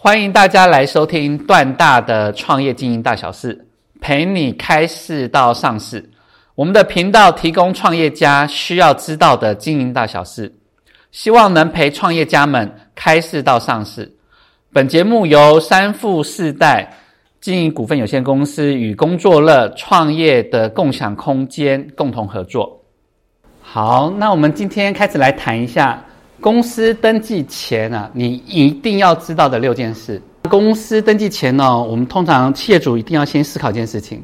欢迎大家来收听段大的创业经营大小事，陪你开市到上市。我们的频道提供创业家需要知道的经营大小事，希望能陪创业家们开市到上市。本节目由三富四代经营股份有限公司与工作乐创业的共享空间共同合作。好，那我们今天开始来谈一下。公司登记前啊，你一定要知道的六件事。公司登记前呢，我们通常企业主一定要先思考一件事情：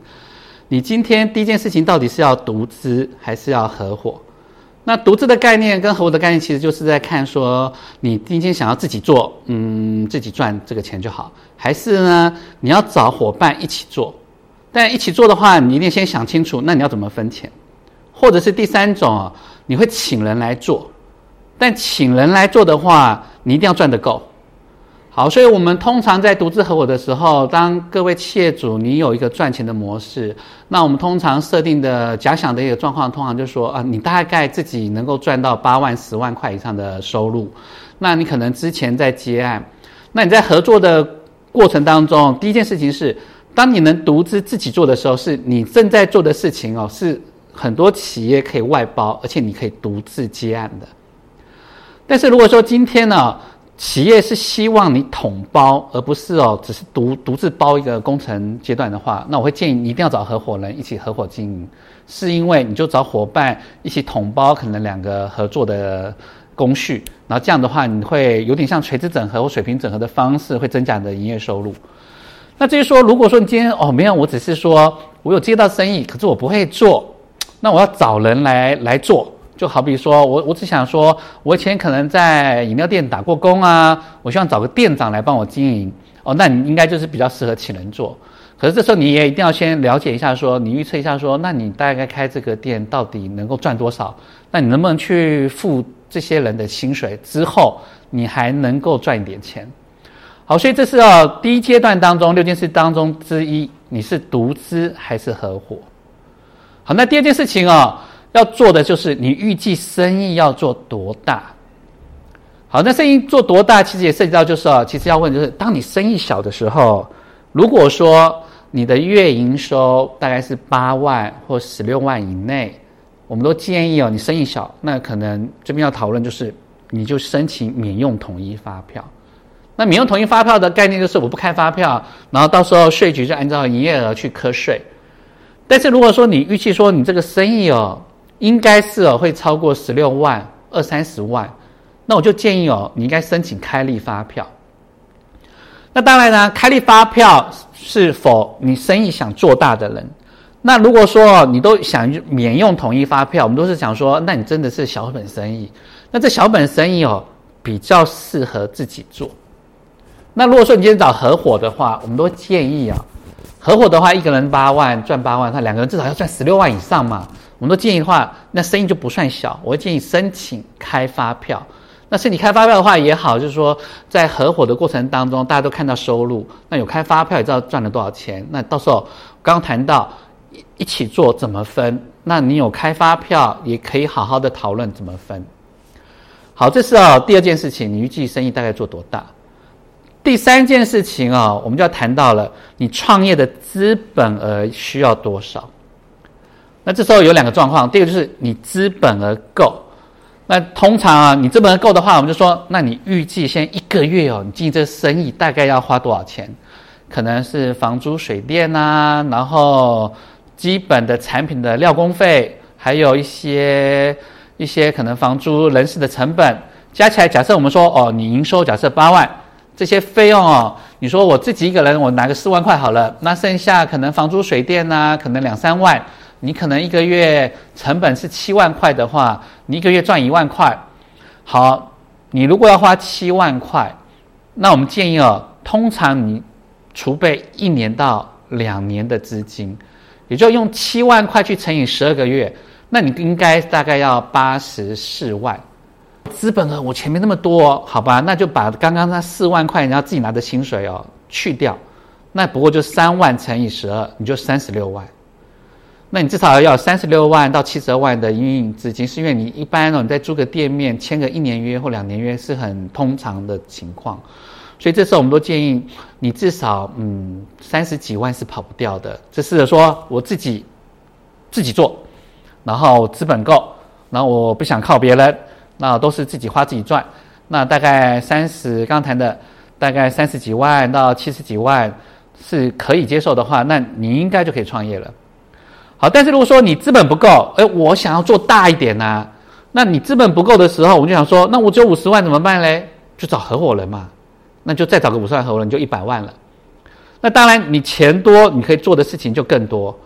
你今天第一件事情到底是要独资还是要合伙？那独资的概念跟合伙的概念，其实就是在看说，你今天想要自己做，嗯，自己赚这个钱就好，还是呢，你要找伙伴一起做？但一起做的话，你一定先想清楚，那你要怎么分钱？或者是第三种，你会请人来做？但请人来做的话，你一定要赚得够。好，所以我们通常在独资合伙的时候，当各位企业主你有一个赚钱的模式，那我们通常设定的假想的一个状况，通常就是说啊，你大概自己能够赚到八万、十万块以上的收入。那你可能之前在接案，那你在合作的过程当中，第一件事情是，当你能独资自己做的时候，是你正在做的事情哦，是很多企业可以外包，而且你可以独自接案的。但是如果说今天呢，企业是希望你统包，而不是哦，只是独独自包一个工程阶段的话，那我会建议你一定要找合伙人一起合伙经营，是因为你就找伙伴一起统包，可能两个合作的工序，然后这样的话，你会有点像垂直整合或水平整合的方式，会增加你的营业收入。那至于说，如果说你今天哦没有，我只是说我有接到生意，可是我不会做，那我要找人来来做。就好比说，我我只想说，我以前可能在饮料店打过工啊，我希望找个店长来帮我经营哦，那你应该就是比较适合请人做。可是这时候你也一定要先了解一下，说你预测一下，说那你大概开这个店到底能够赚多少？那你能不能去付这些人的薪水之后，你还能够赚一点钱？好，所以这是哦第一阶段当中六件事当中之一，你是独资还是合伙？好，那第二件事情哦。要做的就是你预计生意要做多大？好，那生意做多大，其实也涉及到就是哦，其实要问就是，当你生意小的时候，如果说你的月营收大概是八万或十六万以内，我们都建议哦，你生意小，那可能这边要讨论就是，你就申请免用统一发票。那免用统一发票的概念就是我不开发票，然后到时候税局就按照营业额去课税。但是如果说你预期说你这个生意哦，应该是哦，会超过十六万、二三十万，那我就建议哦，你应该申请开立发票。那当然呢，开立发票是否你生意想做大的人？那如果说你都想免用统一发票，我们都是想说，那你真的是小本生意。那这小本生意哦，比较适合自己做。那如果说你今天找合伙的话，我们都建议啊，合伙的话，一个人八万赚八万，他两个人至少要赚十六万以上嘛。我们都建议的话，那生意就不算小。我建议申请开发票。那申请开发票的话也好，就是说在合伙的过程当中，大家都看到收入，那有开发票也知道赚了多少钱。那到时候刚刚谈到一起做怎么分，那你有开发票也可以好好的讨论怎么分。好，这是哦第二件事情，你预计生意大概做多大？第三件事情啊，我们就要谈到了你创业的资本额需要多少。那这时候有两个状况，第一个就是你资本额够。那通常啊，你资本额够的话，我们就说，那你预计先一个月哦，你进这生意大概要花多少钱？可能是房租、水电呐，然后基本的产品的料工费，还有一些一些可能房租、人事的成本加起来。假设我们说哦，你营收假设八万，这些费用哦，你说我自己一个人我拿个四万块好了，那剩下可能房租、水电呐，可能两三万。你可能一个月成本是七万块的话，你一个月赚一万块。好，你如果要花七万块，那我们建议哦，通常你储备一年到两年的资金，也就用七万块去乘以十二个月，那你应该大概要八十四万。资本额我前面那么多，好吧，那就把刚刚那四万块你要自己拿的薪水哦去掉，那不过就三万乘以十二，你就三十六万。那你至少要三十六万到七十二万的营运资金，是因为你一般哦，你在租个店面签个一年约或两年约是很通常的情况，所以这时候我们都建议你至少嗯三十几万是跑不掉的。这是说我自己自己做，然后资本够，然后我不想靠别人，那都是自己花自己赚。那大概三十，刚谈的大概三十几万到七十几万是可以接受的话，那你应该就可以创业了。好，但是如果说你资本不够，哎，我想要做大一点呢，那你资本不够的时候，我就想说，那我只有五十万怎么办嘞？就找合伙人嘛，那就再找个五十万合伙人，就一百万了。那当然，你钱多，你可以做的事情就更多。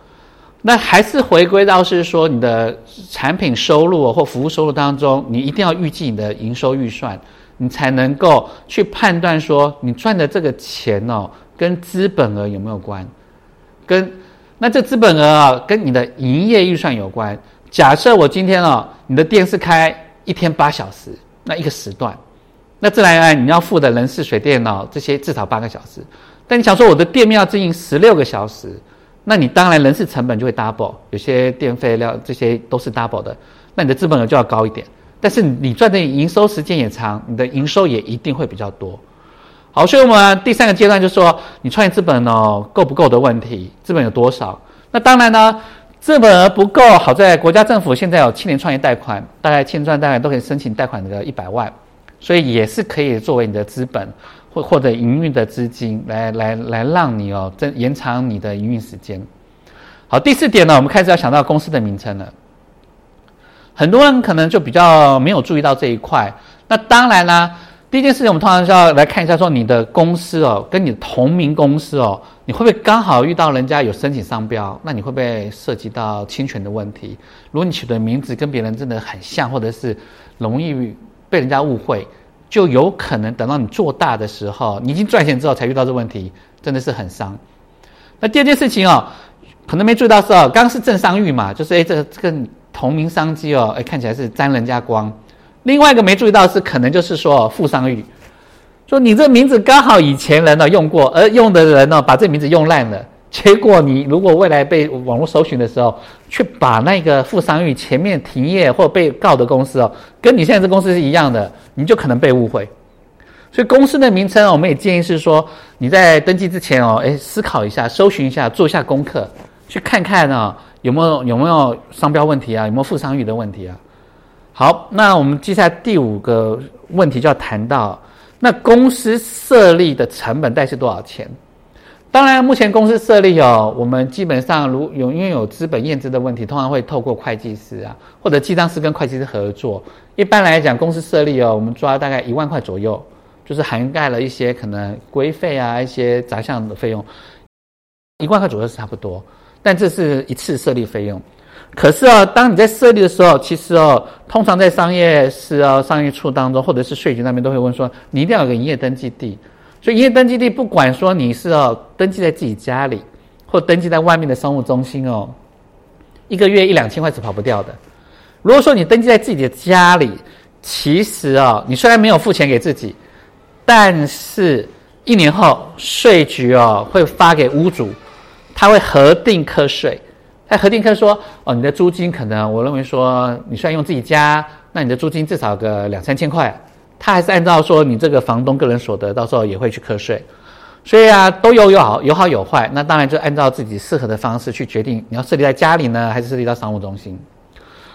那还是回归到是说，你的产品收入或服务收入当中，你一定要预计你的营收预算，你才能够去判断说，你赚的这个钱哦，跟资本额有没有关，跟。那这资本额啊，跟你的营业预算有关。假设我今天哦，你的店是开一天八小时，那一个时段，那自然而然你要付的人事、水电脑这些至少八个小时。但你想说我的店面要经营十六个小时，那你当然人事成本就会 double，有些电费料这些都是 double 的，那你的资本额就要高一点。但是你赚的营收时间也长，你的营收也一定会比较多。好，所以我们第三个阶段就是说，你创业资本哦够不够的问题，资本有多少？那当然呢，资本额不够，好在国家政府现在有青年创业贷款，大概青创大概都可以申请贷款的一百万，所以也是可以作为你的资本或或者营运的资金来来来让你哦增延长你的营运时间。好，第四点呢，我们开始要想到公司的名称了，很多人可能就比较没有注意到这一块。那当然啦。第一件事情，我们通常是要来看一下，说你的公司哦，跟你同名公司哦，你会不会刚好遇到人家有申请商标？那你会不会涉及到侵权的问题？如果你取的名字跟别人真的很像，或者是容易被人家误会，就有可能等到你做大的时候，你已经赚钱之后才遇到这问题，真的是很伤。那第二件事情哦，可能没注意到是哦，刚是正商誉嘛，就是哎，这个这个同名商机哦，哎，看起来是沾人家光。另外一个没注意到是，可能就是说富商誉，说你这名字刚好以前人呢用过，而用的人呢把这名字用烂了，结果你如果未来被网络搜寻的时候，去把那个富商誉前面停业或被告的公司哦，跟你现在这公司是一样的，你就可能被误会。所以公司的名称，我们也建议是说你在登记之前哦，哎，思考一下，搜寻一下，做一下功课，去看看呢有没有有没有商标问题啊，有没有富商誉的问题啊。好，那我们接下来第五个问题就要谈到，那公司设立的成本大概是多少钱？当然，目前公司设立哦，我们基本上如有因为有资本验资的问题，通常会透过会计师啊，或者记账师跟会计师合作。一般来讲，公司设立哦，我们抓大概一万块左右，就是涵盖了一些可能规费啊，一些杂项的费用，一万块左右是差不多。但这是一次设立费用。可是哦，当你在设立的时候，其实哦，通常在商业是哦、商业处当中，或者是税局那边都会问说，你一定要有个营业登记地。所以营业登记地，不管说你是哦登记在自己家里，或登记在外面的商务中心哦，一个月一两千块是跑不掉的。如果说你登记在自己的家里，其实哦，你虽然没有付钱给自己，但是一年后税局哦会发给屋主，他会核定课税。他核定科说，哦，你的租金可能，我认为说，你虽然用自己家，那你的租金至少个两三千块，他还是按照说你这个房东个人所得，到时候也会去课税，所以啊，都有有好有好有坏，那当然就按照自己适合的方式去决定，你要设立在家里呢，还是设立到商务中心。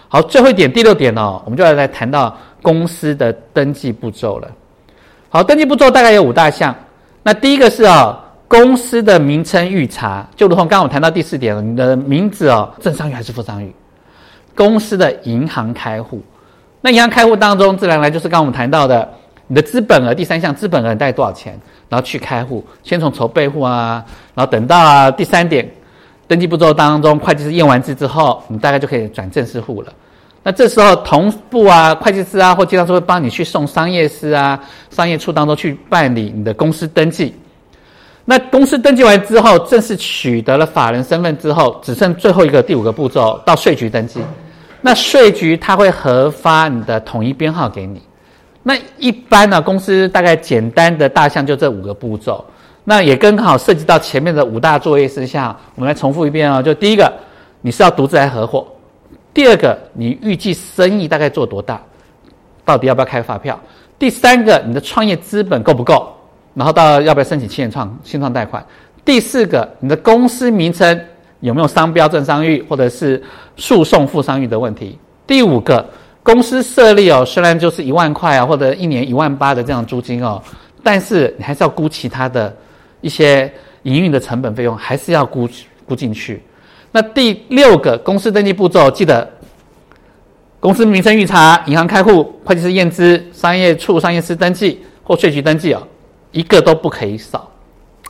好，最后一点，第六点哦，我们就要来谈到公司的登记步骤了。好，登记步骤大概有五大项，那第一个是哦。公司的名称预查，就如同刚刚我谈到第四点了，你的名字哦，正商誉还是副商誉？公司的银行开户，那银行开户当中，自然来就是刚刚我们谈到的，你的资本额，第三项资本额大概多少钱，然后去开户，先从筹备户啊，然后等到第三点，登记步骤当中，会计师验完字之后，你大概就可以转正式户了。那这时候同步啊，会计师啊，或经常师会帮你去送商业司啊，商业处当中去办理你的公司登记。那公司登记完之后，正式取得了法人身份之后，只剩最后一个第五个步骤，到税局登记。那税局他会核发你的统一编号给你。那一般呢，公司大概简单的大项就这五个步骤。那也刚好涉及到前面的五大作业事项，我们来重复一遍啊。就第一个，你是要独自来合伙；第二个，你预计生意大概做多大，到底要不要开发票；第三个，你的创业资本够不够？然后到要不要申请新创新创贷款。第四个，你的公司名称有没有商标、证商誉，或者是诉讼负商誉的问题？第五个，公司设立哦，虽然就是一万块啊，或者一年一万八的这样租金哦，但是你还是要估其他的一些营运的成本费用，还是要估估进去。那第六个，公司登记步骤记得。公司名称预查、银行开户、会计师验资、商业处商业司登记或税局登记哦，一个都不可以少。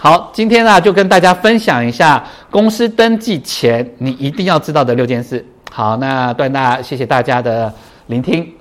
好，今天呢就跟大家分享一下公司登记前你一定要知道的六件事。好，那段大谢谢大家的聆听。